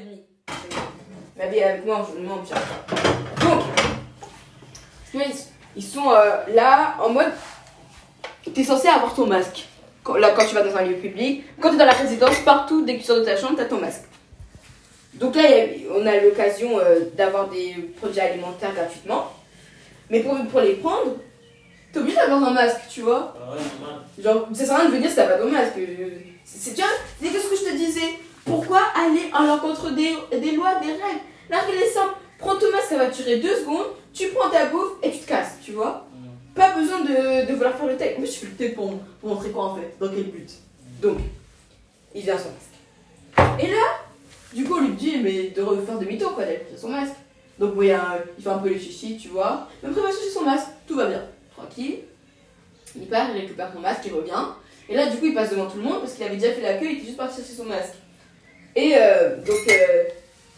et avec- avec moi, je cherche pas. Donc, ils, ils sont euh, là en mode. T'es censé avoir ton masque. Quand, là, quand tu vas dans un lieu public, quand tu es dans la résidence, partout, dès que tu sors de ta chambre, tu as ton masque. Donc là, on a l'occasion euh, d'avoir des produits alimentaires gratuitement. Mais pour, pour les prendre, t'es obligé d'avoir un masque, tu vois. Ah. Genre, ça sert à rien de venir si t'as pas ton masque. C'est tu vois, c'est ce que je te disais. Pourquoi aller à l'encontre des, des lois, des règles? La règle est simple. Prends ton masque, ça va durer deux secondes. Tu prends ta bouffe et tu te casses, tu vois. Mm. Pas besoin de, de vouloir faire le. En plus, je fais le test pour, pour montrer quoi en fait. Dans quel but? Donc, il vient son masque. Et là, du coup, on lui dit mais de refaire demi-tour quoi, d'aller son masque. Donc, hein, il fait un peu les chichis, tu vois. Mais après, il va chercher son masque. Tout va bien. Tranquille. Il part, il récupère son masque, il revient. Et là, du coup, il passe devant tout le monde parce qu'il avait déjà fait la queue, il était juste parti chercher son masque. Et euh, donc, euh,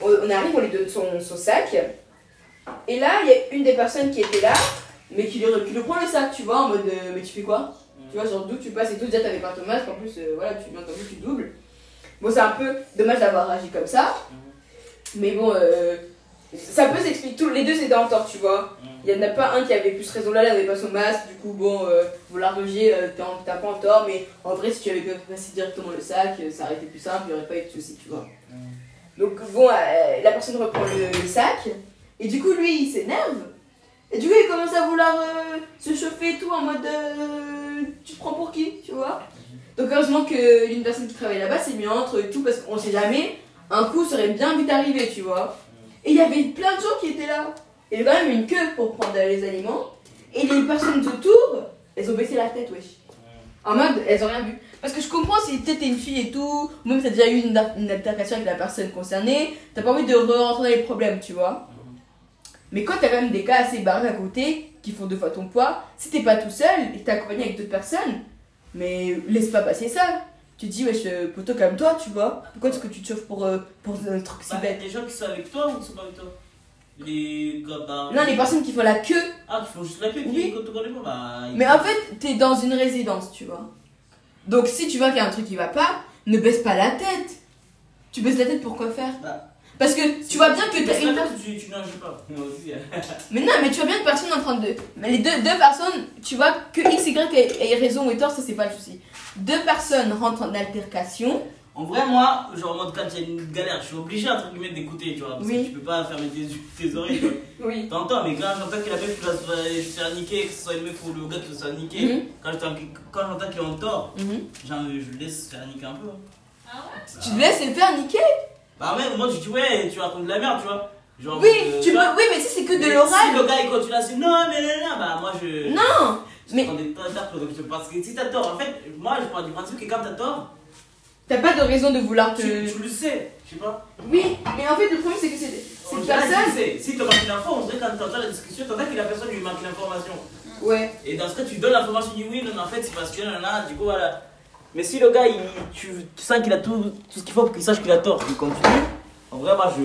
on arrive, on lui donne son, son sac. Et là, il y a une des personnes qui était là, mais qui lui, qui lui prend le sac, tu vois, en mode euh, Mais tu fais quoi? Tu vois, genre d'où tu passes et tout, déjà t'avais pas ton masque, en plus, voilà, tu viens tu doubles. Bon, c'est un peu dommage d'avoir agi comme ça, mais bon, euh, ça peut s'expliquer. Tous les deux c'était en tort, tu vois. Il y en a pas un qui avait plus raison là, il avait pas son masque, du coup, bon, euh, vouloir loger, euh, t'as pas en tort, mais en vrai, si tu avais passé directement le sac, euh, ça aurait été plus simple, il y aurait pas eu de soucis, tu vois. Donc, bon, euh, la personne reprend le, le sac, et du coup, lui, il s'énerve, et du coup, il commence à vouloir euh, se chauffer et tout en mode tu te prends pour qui, tu vois. Donc, heureusement qu'une personne qui travaille là-bas s'est mis entre et tout, parce qu'on sait jamais, un coup serait bien vite arrivé, tu vois. Et il y avait plein de gens qui étaient là. Il y avait quand même une queue pour prendre les aliments. Et les personnes autour, elles ont baissé la tête, wesh. En mode, elles ont rien vu. Parce que je comprends si t'es une fille et tout, ou même t'as déjà eu une, une altercation avec la personne concernée, t'as pas envie de re-rentrer dans les problèmes, tu vois. Mais quand t'as quand même des cas assez barrés à côté, qui font deux fois ton poids, si t'es pas tout seul et que t'es accompagné avec d'autres personnes, mais laisse pas passer ça. Tu te dis, wesh, euh, poteau, calme-toi, tu vois. Pourquoi est-ce que tu te chauffes pour, euh, pour un truc si Bah, bête les gens qui sont avec toi ou qui sont pas avec toi Les gars, bah. Non, les personnes qui font la queue. Ah, qui font juste la queue, Oui. connaissent pas, bah. Mais en fait, t'es dans une résidence, tu vois. Donc si tu vois qu'il y a un truc qui va pas, ne baisse pas la tête. Tu baisses la tête pour quoi faire Bah, Parce que tu vois bien que Tu t'as une personne. tu, tu pas. Moi aussi. hein. Mais non, mais tu vois bien une personne en train de. Mais les deux, deux personnes, tu vois que X, Y ait raison ou tort, ça c'est pas le souci. Deux personnes rentrent en altercation. En vrai, moi, genre en mode quand il y a une galère, je suis obligé entre guillemets d'écouter, tu vois. Parce Oui. que tu peux pas fermer tes, oreilles, tu vois. Oui. T'entends, mais quand j'entends que la meuf qui va se faire- niquer, que ce soit une meuf ou le gars qui va se faire niquer, Mhm. quand j'entends quand j'entends qu'il est en tort, Mhm. genre, je le laisse se faire niquer un peu. hein. Ah ouais? Tu te laisses le faire niquer? Bah, mais moi, je dis, ouais, tu racontes de la merde, tu vois. Genre, Oui, euh, tu peux. vois. Oui, mais si c'est que de Mais Si l'oral. le gars il continue à se non, mais là, là, bah, moi je. Non je mais- Parce que si t'as tort, en fait, moi je prends du principe que quand t'as tort, T'as pas de raison de vouloir te. tu, tu le sais, je sais pas. Oui, mais en fait, le problème c'est que c'est. Cette personne. tu sais. Si tu manques une info, on dirait quand t'entends la discussion, t'entends que la personne lui manque l'information. Ouais. Et dans ce cas, tu donnes l'information, tu dis oui, non, en fait, c'est parce que là, là, du coup, voilà. Mais si le gars, il, tu, tu sens qu'il a tout, tout ce qu'il faut pour qu'il sache qu'il a tort, il continue, en vrai, moi, je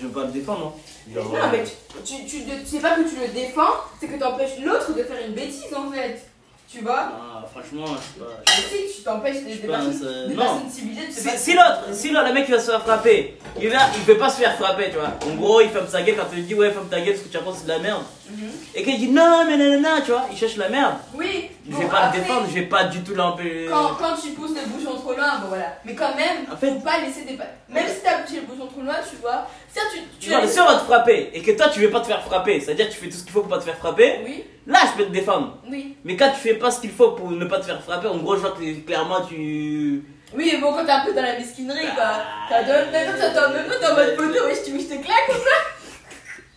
je vais pas le défendre. hein. Genre, Non, mais tu, tu, tu, tu sais pas que tu le défends, c'est que t'empêches l'autre de faire une bêtise en fait. Tu vois? Ah, franchement, je sais pas. Si tu t'empêches des, des personnes, euh, des non. personnes civilisées de se Si, si l'autre, si l'autre, le mec il va se faire frapper, il va, il veut pas se faire frapper, tu vois. En gros, il ferme sa gueule quand tu lui dis ouais, ferme ta gueule, ce que tu racontes c'est de la merde. Mhm. Et qu'il dit non, mais nanana, tu vois, il cherche la merde. Oui. Je vais pas le défendre, je vais pas du tout l'empêcher. Quand, quand tu pousses le bouchon trop loin, bon voilà. Mais quand même, En fait- faut pas laisser des Même si t'as poussé le bouchon trop loin, tu vois. Ça, tu. Si on va te frapper et que toi tu veux pas te faire frapper, c'est-à-dire que tu fais tout ce qu'il faut pour pas te faire frapper, Oui, là je peux te défendre. oui. Mais quand tu fais pas ce qu'il faut pour ne pas te faire frapper, en gros, je vois que clairement tu. Oui, mais bon, quand t'es un peu dans la mesquinerie, quoi. T'as deux. Même t'es en mode poteau, wesh, tu veux que je te claque Et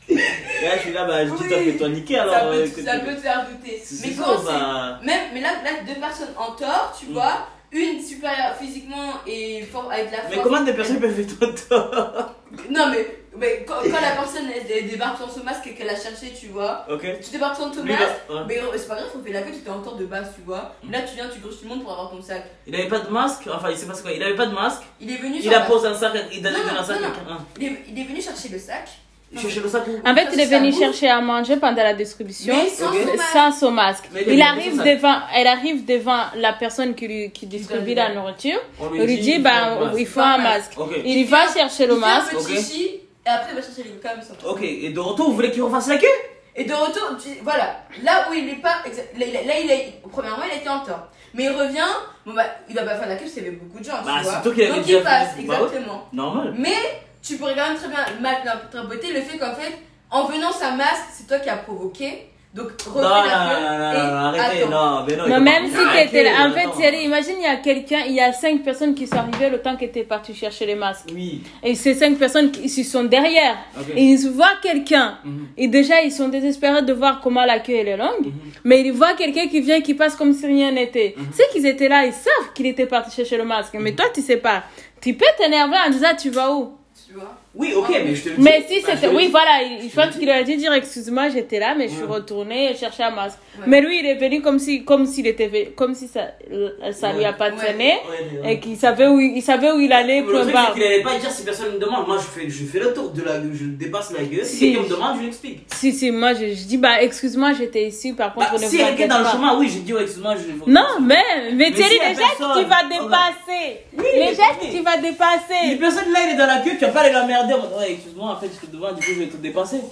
là, je suis là, bah je dis, Oui. toi, fais-toi niquer alors. Ça peut, euh, que ça peut te faire douter. Mais quand c'est. bah. Même, mais là, là, deux personnes en tort, tu Mm. vois, une supérieure physiquement et fort avec la force. Mais comment des personnes peuvent faire ton tort? Non, mais, mais quand, quand la personne elle, débarque sans son masque et qu'elle a cherché, tu vois, Ok. tu débarques sans ton masque, ouais. mais euh, c'est pas grave, on fait la queue, tu t'es en tort de base, tu vois. Mm. Là, tu viens, tu grosses tout le monde pour avoir ton sac. Il avait pas de masque, enfin il sait pas c'est quoi, il avait pas de masque, Il est venu il sur a posé un sac, il il donne un sac à quelqu'un. Il il est venu chercher le sac. En fait, il est venu chercher à manger pendant la distribution. Mais sans son masque. sans son masque. Mais il arrive devant, elle arrive devant la personne qui, lui, qui distribue la nourriture. On lui dit, il bah, faut un il masque. faut un masque. Il va chercher le Il fait un masque. petit et après il va chercher les Ok, et de retour, vous voulez qu'il refasse la queue? Et de retour, voilà, là où il est pas, là, il est, premièrement il était en tort. Mais il revient, bon bah il va pas faire la queue parce qu'il y avait beaucoup de gens, Bah, tu vois. qui l'avais Donc il passe. Bah exactement. Normal. Mais tu pourrais quand même très bien interpréter le fait qu'en fait, en venant sa masque, c'est toi qui as provoqué. Donc refais Non, non, la non, queue non, non, arrêtez, non, mais non. Non, même pas- si t'étais là. En fait. Thierry, imagine, il y a quelqu'un, il y a cinq personnes qui sont arrivées le temps que t'es parti chercher les masques. Oui. Et ces cinq personnes qui ils sont derrière. Et ils voient quelqu'un. Mhm. Et déjà, ils sont désespérés de voir comment la queue elle est longue. Mhm. Mais ils voient quelqu'un qui vient, qui passe comme si rien n'était. Mhm. Ceux qui étaient là, ils savent qu'il était parti chercher le masque. Mais toi, tu sais pas. Tu peux t'énerver en disant, tu vas où? Tu vois. Oui, ok, mais je te le dis. Mais si Bah, je c'était. Oui, dis. voilà, il- je pense dis. qu'il aurait dû dire, excuse-moi, j'étais là, mais je suis Ouais. retourné chercher un masque. Ouais. Mais lui, il est venu comme si, comme s'il était, comme si ça, euh, ça lui appartenait. Ouais, mais ouais. Et qu'il savait où, il savait où il allait, Le truc, c'est qu'il allait pas dire si personne me demande. Moi, je fais, je fais le tour de la gueule, je dépasse la gueule. Si, Si. quelqu'un me demande, je lui explique. Si, si, moi, je, je dis, bah, excuse-moi, j'étais ici, par contre, Bah, ne si elle est inquiétez dans le chemin, oui, dit, ouais, excuse-moi, je. Non, mais, mais Mais Thierry, a les gestes, tu vas on dépasser. Oui, les gestes, tu vas Les dépasser. personnes là, il est dans la queue, tu vas pas aller l'emmerder. en mode, Ouais, excuse-moi, en fait, je te demande, du coup, je vais te dépasser. Non,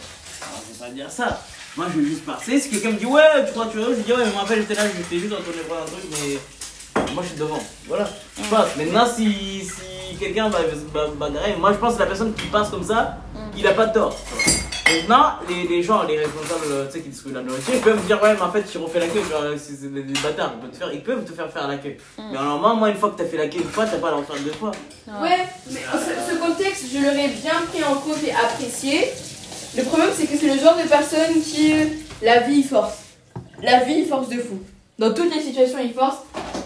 je vais pas dire ça. Moi, je vais juste passer. Si quelqu'un me dit, ouais, tu crois que tu veux, je dis, ouais, mais en fait, j'étais là, je t'ai juste entendu voir un truc, mais. Moi, je suis devant. Voilà. Je passe. Maintenant, si, si quelqu'un va bagarrer, moi, je pense que la personne qui passe comme ça, il a pas de tort. Maintenant, les, les gens, les responsables, tu sais, qui distribuent la nourriture, ils peuvent dire, ouais, mais en fait, tu refais la queue, genre, si c'est des, des bâtards, ils peuvent, te faire, ils peuvent te faire faire la queue. Mais normalement, moi, une fois que t'as fait la queue une fois, t'as pas à la refaire deux fois. Ouais, mais ce, ce contexte, je l'aurais bien pris en compte et apprécié. Le problème, c'est que c'est le genre de personne qui. euh, La vie, il force. La vie, il force de fou. Dans toutes les situations, il force.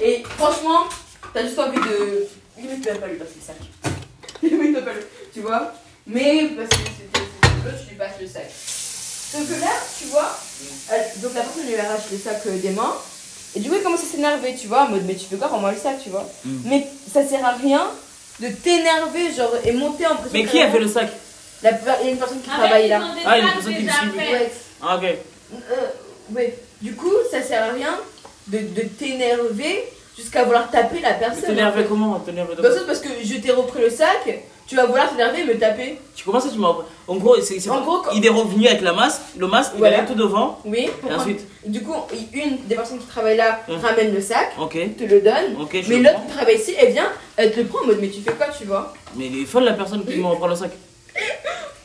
Et franchement, t'as juste envie de. Limite, tu vas pas lui passer le sac. Limite, tu vas pas lui. Tu vois Mais parce que c'est tu lui passes le sac. Sauf que là, tu vois, elle- donc la personne lui arrache le sac euh, des mains. Et du coup, il commence à s'énerver, tu vois, en mode, mais tu fais quoi, rends-moi le sac, tu vois. Mm. Mais ça sert à rien de t'énerver, genre, et monter en pression. Mais qui a fait le sac? La- Il y a une personne qui travaille là. Ah, une personne qui distribue. Ouais. Ah, ok. Euh, ouais. Du coup, ça sert à rien de, de t'énerver jusqu'à vouloir taper la Mais personne. t'énervé comment T'énervé de Bah, ça, parce que je t'ai repris le sac, tu vas vouloir t'énerver et me taper. Tu commences à tu m'as. En gros, c'est, c'est- En gros, quand- il est revenu avec la masque, le masque, il est tout devant. Oui. Et ensuite Du coup, une des personnes qui travaille là Hum. ramène le sac, Ok, te le donne. Mais l'autre qui travaille ici, elle vient, elle te le prend en mode, mais tu fais quoi, tu vois? Mais il est folle la personne qui me reprend le sac.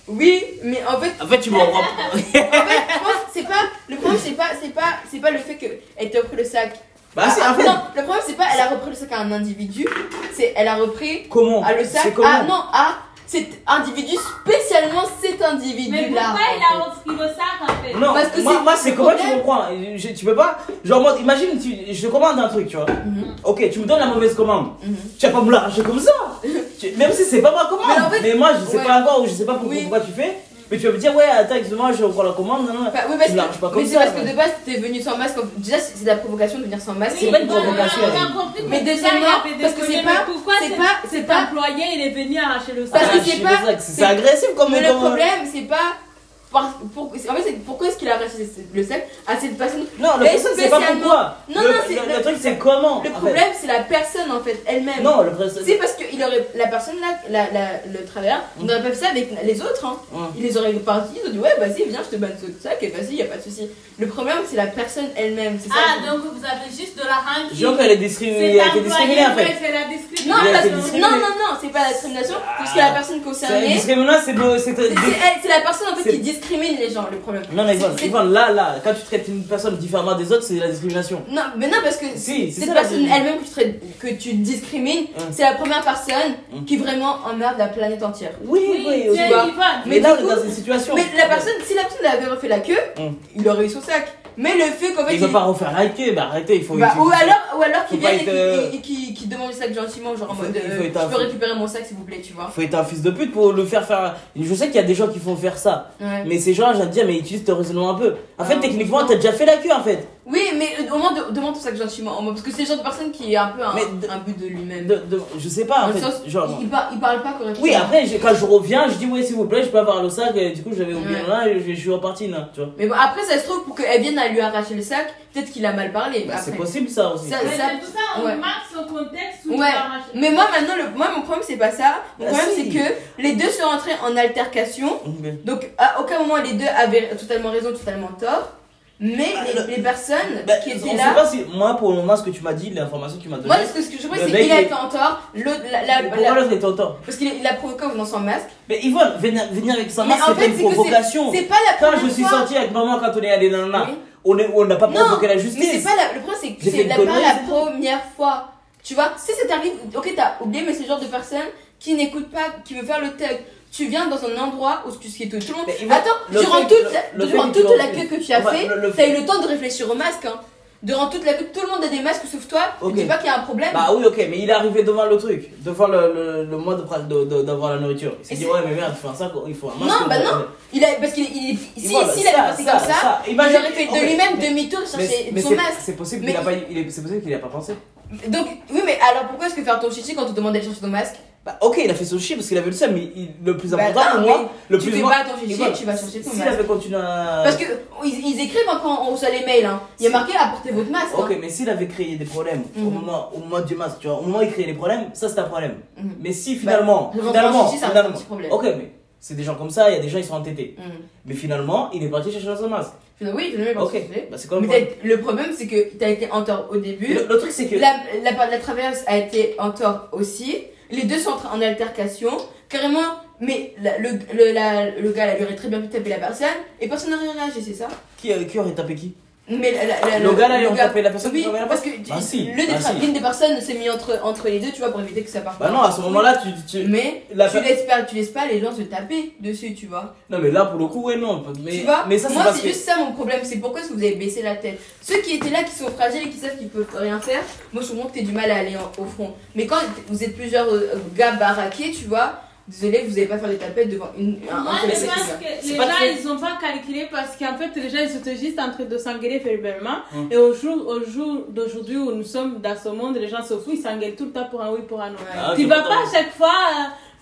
Oui, mais en fait, En fait, tu me reprends. En fait, je pense que c'est pas le problème c'est pas c'est pas c'est pas le fait que elle t'ait repris le sac. Bah, c'est Ah, fait. non, le problème c'est pas elle a repris le sac à un individu, c'est elle a repris Comment à le sac C'est comment ah non à cet individu spécialement cet individu Mais là. pourquoi il a repris le sac en fait Non, Parce que moi, c'est- moi c'est comment tu Je- Tu peux pas. Genre, moi, imagine, tu, je te commande un truc, tu vois. Mhm, Ok, tu me donnes la mauvaise commande. mhm. Tu vas pas me l'arracher comme ça. Tu- Même si c'est pas ma commande. Mais en fait- mais moi, je sais ouais. pas encore ou je sais pas pourquoi, Oui. pourquoi tu fais. Mais tu vas me dire, ouais, attends, excuse-moi, je reprends la commande. Non, non. Bah, oui, parce Tu pas que, comme mais c'est ça, parce que de base t'es venu sans masque. Déjà c'est de la provocation de venir sans masque. C'est pas une provocation. Mais deuxièmement, parce que c'est pas- pourquoi c'est pas- c'est cet pas- employé il est venu arracher le Parce sac que Ah, c'est pas- C'est agressif comme Mais le problème c'est pas par- pour- en fait, c'est pourquoi est-ce qu'il a arraché le sac à cette personne Non, le personne, c'est pas spécialement- pourquoi. Non, le, non, c'est- le, le- le truc, c'est comment. Le problème, c'est la personne en fait, elle-même. Non, le problème, C'est parce que il aurait, la personne là, la, la- le travailleur, Mm. on n'aurait pas fait ça avec les autres. Hein. Ouais. Il les aurait partis, ils ont dit ouais, vas-y, viens, je te donne ce sac et vas-y, y a pas de souci. Le problème, c'est la personne elle-même. C'est ça. Ah donc vous avez juste de la rancune Genre qu'elle est discriminée, elle a été discriminée en fait. c'est la non, non, non, non, c'est pas la discrimination, parce que la personne C'est concernée, c'est la personne en fait qui discrimine les gens. Le problème. Non, mais Yvonne, là, là, quand tu traites une personne différemment des autres, c'est la discrimination. Non, mais non, parce que Si, c'est cette ça, la personne elle-même que tu, traites- que tu discrimines, Hum. c'est la première personne Hum. qui vraiment emmerde la planète entière. Oui, oui oui, tu aussi. es vois. Yvonne. Mais Mais là, on est dans une situation. Mais la personne, si la personne avait refait la queue, Hum. il aurait eu son sac. Mais le fait qu'en fait. Il veut pas refaire la queue, bah arrêtez, il faut. Bah, il- ou alors, ou alors qu'il vienne et être, euh, qu'il- qu'il qu'il demande le sac gentiment, genre en il mode il euh, je peux récupérer mon sac s'il vous plaît, tu vois. Faut être un fils de pute pour le faire faire. Je sais qu'il y a des gens qui font faire ça. Ouais. Mais ces gens-là, j'ai dit, mais utilise ton raisonnement un peu. En fait, Ah, techniquement, t'as déjà fait la queue en fait. Oui, mais euh, au moins de- demande tout ça que gentiment. Parce que c'est le genre de personne qui est un peu un, Mais de- un but de lui-même. De- de- je sais pas, en fait. sens, Genre, il, il par- il parle pas correctement. oui, après, quand je reviens, je dis, ouais, s'il vous plaît, je peux avoir le sac. Et du coup, j'avais oublié Ouais. là et je, je suis reparti là, tu vois. Mais bon, après, ça se trouve, pour qu'elle vienne à lui arracher le sac, peut-être qu'il a mal parlé. Bah, c'est possible ça aussi. Ça- Mais ça- c'est tout ça, on ouais. marque son contexte où il Ouais. va arracher. Mais moi, maintenant, le, moi, mon problème, c'est pas ça. Mon Bah, problème, si. c'est que les deux sont rentrés en altercation. Donc, à aucun moment, les deux avaient totalement raison, totalement tort. Mais Ah, les, le- les personnes Bah, qui on étaient sait là. pas si. Moi, pour le moment, ce que tu m'as dit, l'information que tu m'as donnée. Moi, ce que, ce que je vois, c'est qu'il a été en tort. L'autre, la, la- Mais pourquoi la- l'autre était en tort parce qu'il il a provoqué en venant sans masque. Mais Yvonne, venir, venir avec Mais fait, une c'est c'est- provocation. C'est pas la Quand première je suis fois. sorti avec maman quand on est allé dans le Oui. on on n'a pas Non, provoqué la Mais c'est justice. pas la, le problème, c'est que c'est une la, pas la première fois. Tu vois, si ça t'arrive, ok, t'as oublié, mais c'est le genre de personne qui n'écoute pas, qui veut faire le tech. Tu viens dans un endroit où tu sais tout, tout le monde. Mais Attends, le durant fait- toute, le- la, durant toute la queue que tu as fait, t'as eu le temps de réfléchir au masque. Hein. Durant toute la queue, tout le monde a des masques sauf toi. Tu dis pas qu'il y a un problème. Bah oui, ok, mais il est arrivé devant le truc, devant le, le, le mois de pra- de- de- d'avoir la nourriture. Il s'est dit, ouais, mais merde, il faut un sac, il faut un masque. Non, bah on- non. Il a, parce qu'il il, si, voilà, s'il avait pensé comme ça, ça. il aurait fait de lui-même demi-tour chercher son masque. c'est possible qu'il a il- pas, il est, c'est possible qu'il a pas pensé. Donc, oui, mais alors pourquoi est-ce que faire ton chichi quand on te demande d'aller chercher ton masque? Bah ok, il a fait son chier parce qu'il avait le seum, mais il- le plus Bah, important pour moi, le Tu plus fais pas ton chichi, Yvonne, tu vas chercher ton S'il avait continué à. Parce que ils, ils écrivent hein, quand on reçoit les mails, hein. il y a marqué apportez votre masque. hein. Ok, mais s'il avait créé des problèmes au Mhm. moment, au moment du masque, tu vois, au moment où il créait des problèmes, ça c'est un problème. Mhm. Mais si finalement, Bah, finalement, un finalement, petit problème. ok, mais c'est des gens comme ça, il y a des gens ils sont entêtés. Mhm. Mais finalement, il est parti chercher son masque. Oui, finalement, il Ok, pense que c'est. bah c'est Mais le problème, c'est que t'as été en tort au début. Le, le truc c'est que. La, la, la traverse a été en tort aussi. Les deux sont en, altercation. Carrément, mais le, le, la- le gars, là, il aurait très bien pu taper la personne et personne n'aurait réagi, c'est ça? Qui, euh, qui aurait tapé qui? Mais la- la- la- Le gars là, il le aurait tapé la personne qui Oui, là-bas parce que Bah si, l'une des, bah si. des personnes s'est mis entre, entre les deux, tu vois, pour éviter que ça parte. Bah non, à ce moment-là, tu. tu... Mais La tu laisses, pas, tu laisses pas les gens se taper dessus, tu vois. Non, mais là pour le coup, ouais, non. Mais, tu vois mais ça Moi, c'est que. juste ça mon problème. C'est pourquoi est-ce que vous avez baissé la tête? Ceux qui étaient là, qui sont fragiles et qui savent qu'ils peuvent rien faire, moi je comprends que t'aies du mal à aller en- au front. Mais quand vous êtes plusieurs euh, gars baraqués, tu vois, désolé, vous n'allez pas faire des tapettes devant une. un- Moi, je pense que les gens, très- ils ont pas calculé parce qu'en fait, les gens, ils étaient juste en train de s'engueuler verbalement. Hum. Et au jour, au jour d'aujourd'hui où nous sommes dans ce monde, les gens se foutent, ils s'engueulent tout le temps pour un oui, pour un non. Ouais. Ah, tu vas pas à chaque fois.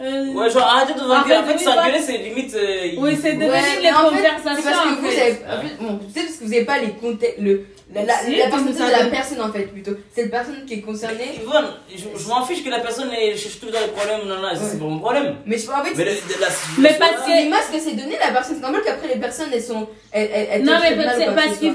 euh, euh, Ouais, genre arrêtez de vous En fait, fait, s'engueuler, c'est limite. euh, Oui, c'est de- Ouais, devenu mais les en fait, conversations, C'est parce que vous fait. avez. en fait, bon, parce que vous n'avez pas les contextes. Le, la, la, Si, la personnalité de personne en fait, plutôt. C'est la personne qui est concernée. Yvonne, je, je m'en fiche que la personne elle cherche tout dans les problèmes. Non, non, c'est pas mon problème. Mais je en fait, Mais, le- c'est- de la Mais situation- parce que- les masques c'est donné la personne. C'est normal qu'après les personnes elles sont. Elles, elles, elles Non, mais c'est parce que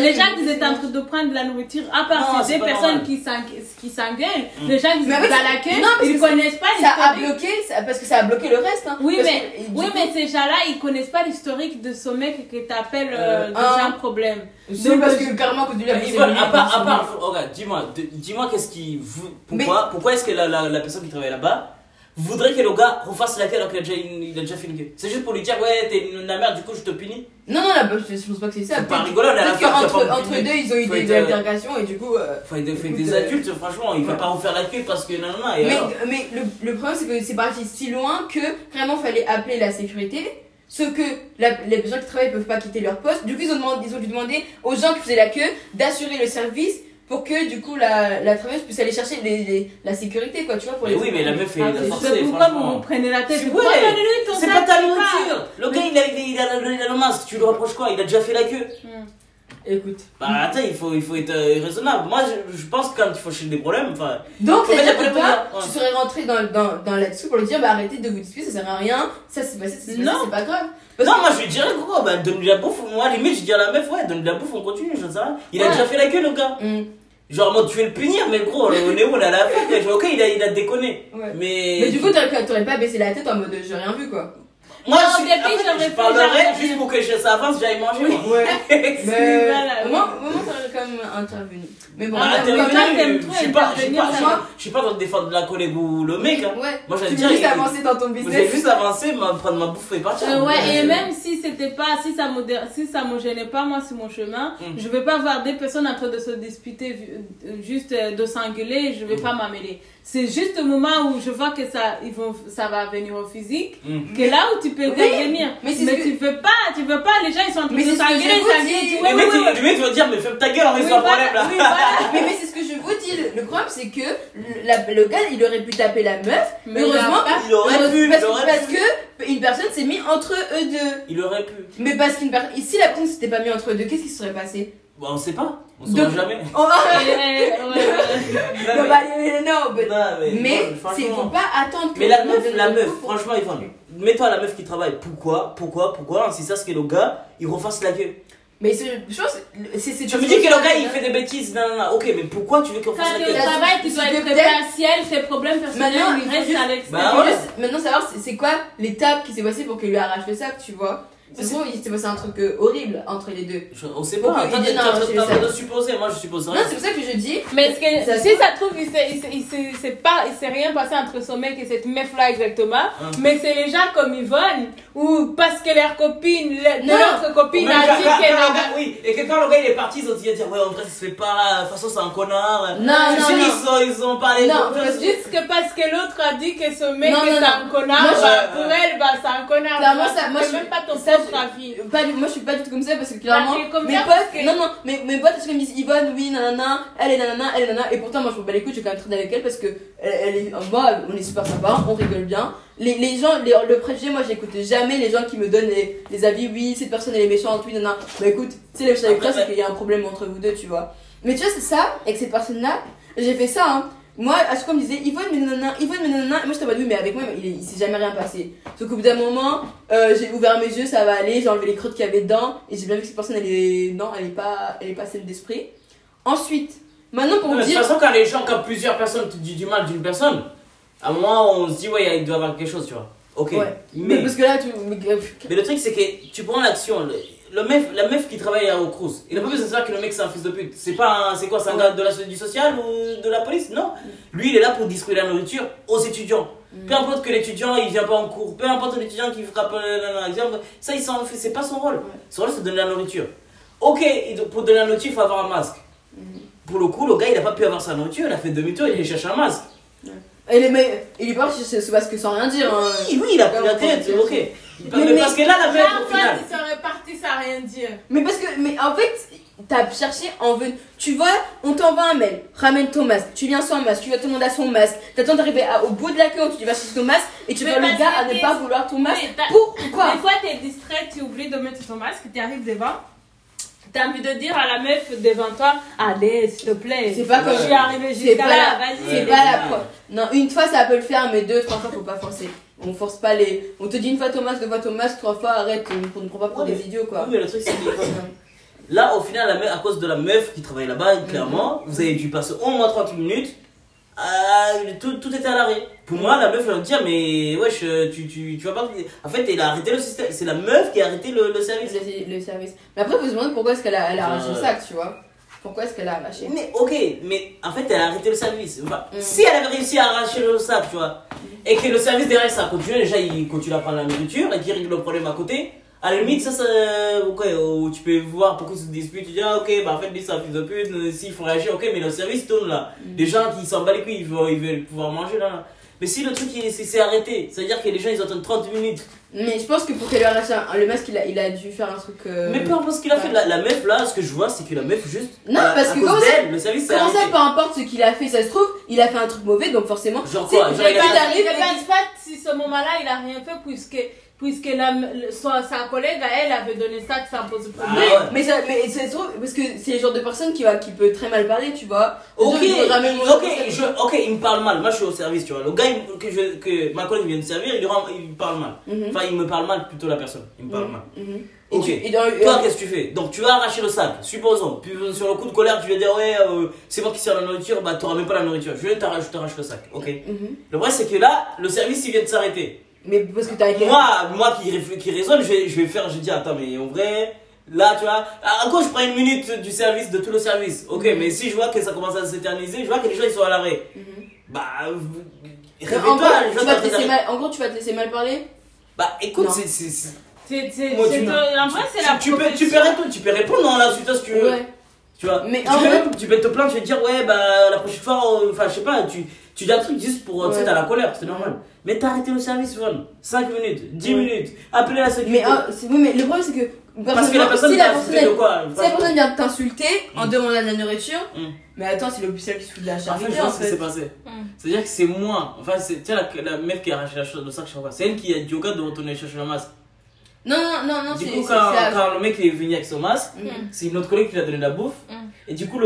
les gens qui étaient en train de prendre de la nourriture, à part ces pas personnes normal. qui s'en- qui s'engueulent, Mm. les gens qui sont c'est- la queue, ils que connaissent pas Ça a bloqué, parce que ça a bloqué le reste. Hein. Oui, mais, que- oui, mais ces gens-là, ils connaissent pas l'historique de ce mec que t'appelles euh, Euh, déjà un- problème. Parce que à Yvonne, part, à part, regarde, dis-moi, dis-moi qu'est-ce qui, vous- pourquoi, pourquoi est-ce que la, la, la personne qui travaille là-bas voudrait que le gars refasse la queue alors qu'il a déjà, il a déjà fait une queue C'est juste pour lui dire, ouais, t'es une la merde, du coup je te punis Non, non, là, je je pense pas que c'est ça. C'est pas rigolo, on est à la entre punir. deux, ils ont eu des euh, altercations et du coup. euh, Faut être, faut être Écoute, des euh, adultes, franchement, il va ouais. pas refaire la queue parce que non, non, non. Et Mais, alors mais le, le problème, c'est que c'est parti si loin que vraiment fallait appeler la sécurité. Sauf que la- les gens qui travaillent peuvent pas quitter leur poste. Du coup, ils ont, demandé, ils ont dû demander aux gens qui faisaient la queue d'assurer le service pour que du coup la, la travailleuse puisse aller chercher les, les- la sécurité, quoi, tu vois. Pour Mais les oui, mais la meuf, ah, elle a c'est- forcé, c'est pourquoi vous vous prenez la tête? C'est- ouais, pas ta nourriture. Le gars, il a, il, a, il, a, il a le masque, tu lui reproches quoi? Il a déjà fait la queue. Hmm. Écoute. Bah attends, il faut, il faut être euh, raisonnable. Moi, je, je pense que quand il faut chercher des problèmes, enfin. Donc, que toi, tu serais rentré dans, dans, dans là-dessous pour lui dire bah arrêtez de vous disputer, ça sert à rien, ça c'est passé, c'est passé, Non. c'est pas grave. Parce Non, que- moi je lui dirais gros, bah donne-lui la bouffe. Moi, limite, je dis à la meuf, ouais, donne-lui la bouffe, on continue, je sais rien. Il a déjà fait la queue, le gars. Hmm, Genre, moi, tu veux le punir, mais gros, on est où, on à la dis, Ok, il a, il a déconné. ouais. Mais. Mais du coup, t'aurais pas baissé la tête en mode j'ai rien vu quoi. Moi, Non, je, suis- début, après, je genre- juste pour que je- ça avance, j'aille manger. moi. Ouais. Mais Voilà, au oui. moins, au moins, t'aurais quand même intervenu. Mais bon, Ah, oui, t'aimes je suis pas, je suis pas, je suis moi. pas- je suis pas dans le défendre de la collègue ou le mec, hein. Ouais. Moi, j'allais dire, veux juste avancer dans ton business. juste avancé, m'a- prendre ma bouffe et partir. Euh, ouais, et Euh, même si c'était pas, si ça me, si ça me gênait pas, moi, sur mon chemin, Mm. je vais pas voir des personnes en train de se disputer, euh, juste euh, de s'engueuler, je vais pas m'amêler. C'est juste au moment où je vois que ça, ils vont, ça va venir au physique, Mm. que là où tu peux Oui, intervenir. mais Mais, que- tu veux pas, tu veux pas, les gens ils sont en train Mais de s'engueuler, tu Le vois, ouais, il- le mec, il va dire, mais ferme ta gueule, Oui, son voilà, problème là. oui, voilà. Mais, mais c'est ce que je vous dis. Le, le problème, c'est que le, la- le gars, il aurait pu taper la meuf. Mais heureusement, il a pas- Il aurait pu, parce, parce que une personne s'est mise entre eux deux. Il aurait pu. Mais parce qu'une personne. Si la personne s'était pas mise entre eux deux, qu'est-ce qui se serait passé? Bon, on sait pas. On saura Donc- jamais. Oh, eh, ouais, ouais. non, bah, mais non, mais, Non, mais, mais c'est franchement. faut pas attendre que Mais la meuf, la meuf, pour- franchement, Yvonne, mets-toi la meuf qui travaille. Pourquoi? Pourquoi? Pourquoi? Si ça, c'est que le gars, il refasse la queue. Mais c'est- je pense c'est c'est Tu me dis que le gars, il fait des bêtises. Non, non, non. Ok, mais pourquoi tu veux refasse Quand la le travail qui doit C'est être partiel, ses problèmes personnels, Maintenant, il il reste juste- à Bah, l'extérieur. Ouais. maintenant savoir c'est- c'est quoi l'étape qui s'est passée pour qu'il lui arrache le sac, tu vois? C'est bon, il s'est passé un truc euh, horrible entre les deux. Je- On sait pas. train sac. de supposer. Moi, je suppose Non, c'est pour ça que je dis. Mais ce que- Ça- si ça se trouve, il s'est- il s'est- il s'est- il s'est pas, il s'est rien passé entre son mec et cette meuf-là exactement. Hein. Mais c'est les gens comme Yvonne, ou parce que leur copine, le- Non. l'autre Ou copine a dit qu'elle gars- Oui, et que quand le gars il est parti, ils ont dit, ouais, en vrai, ça se fait pas, de toute façon, c'est un connard. Non, non, non. Ils ont, ils ont parlé Non, Juste que parce que l'autre a dit que ce mec est un connard, Moi, bah, pour elle, bah, c'est un connard. Bah, ça- moi, je- même pas ton propre avis. Pas du- moi je suis pas du tout comme ça parce que clairement Bah, comme mes ça potes que- non non mais mes potes qu'ils me disent Yvonne oui nanana elle est nanana elle est nanana et pourtant moi je me bats les couilles je vais quand même traîner avec elle parce que elle, elle est moi on est super sympa on rigole bien. Les, les gens les- le préjugé moi j'écoute jamais les gens qui me donnent les, les avis oui cette personne elle est méchante oui nanana. Bah écoute tu sais les choses avec toi Après, c'est qu'il y a un problème entre vous deux tu vois. Mais tu vois c'est ça avec cette personne là j'ai fait ça hein moi, à chaque fois, on me disait Yvonne, mais nanana, Yvonne, mais nanana. Et moi, j'étais en mode, oui, mais avec moi, il, il s'est jamais rien passé. Sauf qu'au bout d'un moment, euh, j'ai ouvert mes yeux, ça va aller, j'ai enlevé les crottes qu'il y avait dedans, et j'ai bien vu que cette personne, elle est. Non, elle est pas, elle est pas saine d'esprit. Ensuite, maintenant, pour Non, vous mais de dire. toute façon, quand les gens, quand plusieurs personnes te disent du mal d'une personne, à un moment, on se dit, ouais, il doit y avoir quelque chose, tu vois. Ok. Ouais. Mais Mais, parce que là, tu. mais- mais le truc, c'est que tu prends l'action. Le, le meuf, la meuf qui travaille au Crous, il n'a pas besoin de savoir que le mec c'est un fils de pute. C'est pas c'est quoi, c'est un gars de la, du social ou de la police? Non. Lui, il est là pour distribuer la nourriture aux étudiants. Peu importe que l'étudiant il vient pas en cours, peu importe l'étudiant qui frappe euh, un exemple, ça il s'en fait, c'est pas son rôle. Son rôle c'est de donner la nourriture. Ok, pour donner la nourriture, il faut avoir un masque. Pour le coup, le gars il a pas pu avoir sa nourriture, il a fait demi-tour, il chercher un masque. Et les il est parti, c'est c'est parce que sans rien dire. hein. Oui, oui, il a pris la tête, ok. Mais, Mais- parce que là, la meuf au final. tu serais parti sans rien dire. Mais parce que, mais en fait, t'as cherché en veut. Tu vois, on t'envoie un mail, ramène ton masque, tu viens sans masque, tu vas te demander à son masque, t'attends d'arriver à- au bout de la queue, tu vas chercher ton masque et tu vois le gars à ne pas vouloir ton masque. Pourquoi Des fois, t'es distrait, tu oublies de mettre ton masque, tu arrives devant. T'as envie de dire à la meuf devant toi, allez, s'il te plaît. C'est pas comme- Je suis arrivée C'est jusqu'à pas, là, vas-y. c'est pas la preuve. Non, une fois ça peut le faire, mais deux, trois fois faut pas forcer. On force pas les. On te dit une fois masque, deux fois masque, trois fois arrête, on ne prend pas pour Ouais, des mais- idiots quoi. Oui, mais le truc c'est que là, au final, la meuf- à cause de la meuf qui travaille là-bas, clairement, vous avez dû passer au moins 30 minutes. euh, tout, tout était à l'arrêt. Pour moi, la meuf, elle va me dire, mais wesh, euh, tu, tu, tu vas pas. En fait, elle a arrêté le système. C'est la meuf qui a arrêté le, le service. Le, le service. Mais après, vous vous demandez pourquoi est-ce qu'elle a, elle a Ouais. sac, tu vois. Pourquoi est-ce qu'elle a arraché Mais ok, mais en fait, elle a arrêté le service. Enfin, Mm. Si elle avait réussi à arracher le sac, tu vois, et que le service derrière ça continue, déjà il continue à prendre la nourriture et qu'il règle le problème à côté, à la limite, ça, ça ok, ou tu peux voir pourquoi ils se disputent, tu dis, ah ok, bah en fait, lui un fils de pute, euh, s'il faut réagir, ok, mais le service tourne là. Les gens qui s'en battent les couilles, ils veulent, ils veulent pouvoir manger là. Mais si le truc il- c'est c'est arrêté, c'est-à-dire que les gens ils attendent 30 minutes. Mais je pense que pour qu'elle lui arrache un- le masque, il a, il a dû faire un truc. euh, Mais peu importe ce qu'il a fait, la, la meuf là, ce que je vois, c'est que la meuf juste. Non, à- parce à que cause comment ça- d'elle, le service s'est Comment ça, peu importe ce qu'il a fait, ça se trouve, il a fait un truc mauvais, donc forcément. Genre quoi Genre, il a- pas si ce moment-là, il a rien fait puisque, puisque la, sa, sa collègue à elle avait donné ça sans poser Ah problème. ouais. Mais ça, mais ça se trouve, parce que c'est le genre de personne qui va, qui peut très mal parler, tu vois. Ok, il ok, masque. je, ok, il me parle mal. Moi, je suis au service, tu vois. Le gars il- que, je, que ma collègue vient de servir, il, lui rend- il me parle mal. Mhm. Enfin, il me parle mal plutôt la personne. Il me parle mal. Mhm. Et Ok. tu- et dans- Toi, qu'est-ce que tu fais? Donc, tu vas arracher le sac, supposons. Puis, sur le coup de colère, tu vas dire, ouais, euh, c'est moi qui sers la nourriture, bah, t'auras même pas la nourriture. Je vais t'arrache le sac, ok? Mhm. Le vrai, c'est que là, le service, il vient de s'arrêter. Mais parce que t'as été. Moi, moi qui, qui raisonne, je vais, je vais faire, je dis, attends, mais en vrai, là, tu vois, à quoi je prends une minute du service, de tout le service Ok, mais si je vois que ça commence à s'éterniser, je vois que les gens, ils sont à l'arrêt. Mhm. Bah, euh, En réveille-toi, les gens tu vas te t'attendent laisser derrière. mal- en gros, tu vas te laisser mal parler. Bah, écoute, c'est. c'est- c'est- C'est, c'est, Moi, c'est tu- ton- en vrai, c'est la tu, peux, tu, peux répondre, tu peux répondre dans la suite que tu veux. Ouais. Tu vois, Mais tu, en peux, vrai- tu peux te plaindre, tu vas te dire, ouais, bah, la prochaine fois, euh, enfin, je sais pas, tu, tu dis un truc juste pour. Tu sais, Ouais. t'as la colère, c'est normal. Mais t'as arrêté le service, Von. 5 minutes, 10 Ouais. minutes, appelez la sécurité. Mais, ah, c'est- oui, mais le problème, c'est que Parce que la personne si la personne, insulté de quoi si la personne vient t'insulter en Mm. demandant de la nourriture, Mm. mais attends, c'est l'officiel qui se fout de la En fait, charité je en vois ce qui s'est fait. passé. Mm. C'est-à-dire que c'est moi. Enfin, c'est tu sais, la, la meuf qui a arraché la chose, le sac chaque fois. C'est elle qui a dit au gars de retourner chercher le masque. Non, non, non, non, Du c'est coup, c'est- quand, c'est la- quand le mec est venu avec son masque, Mm. c'est une autre collègue qui lui a donné de la bouffe. Mm. Et du coup, le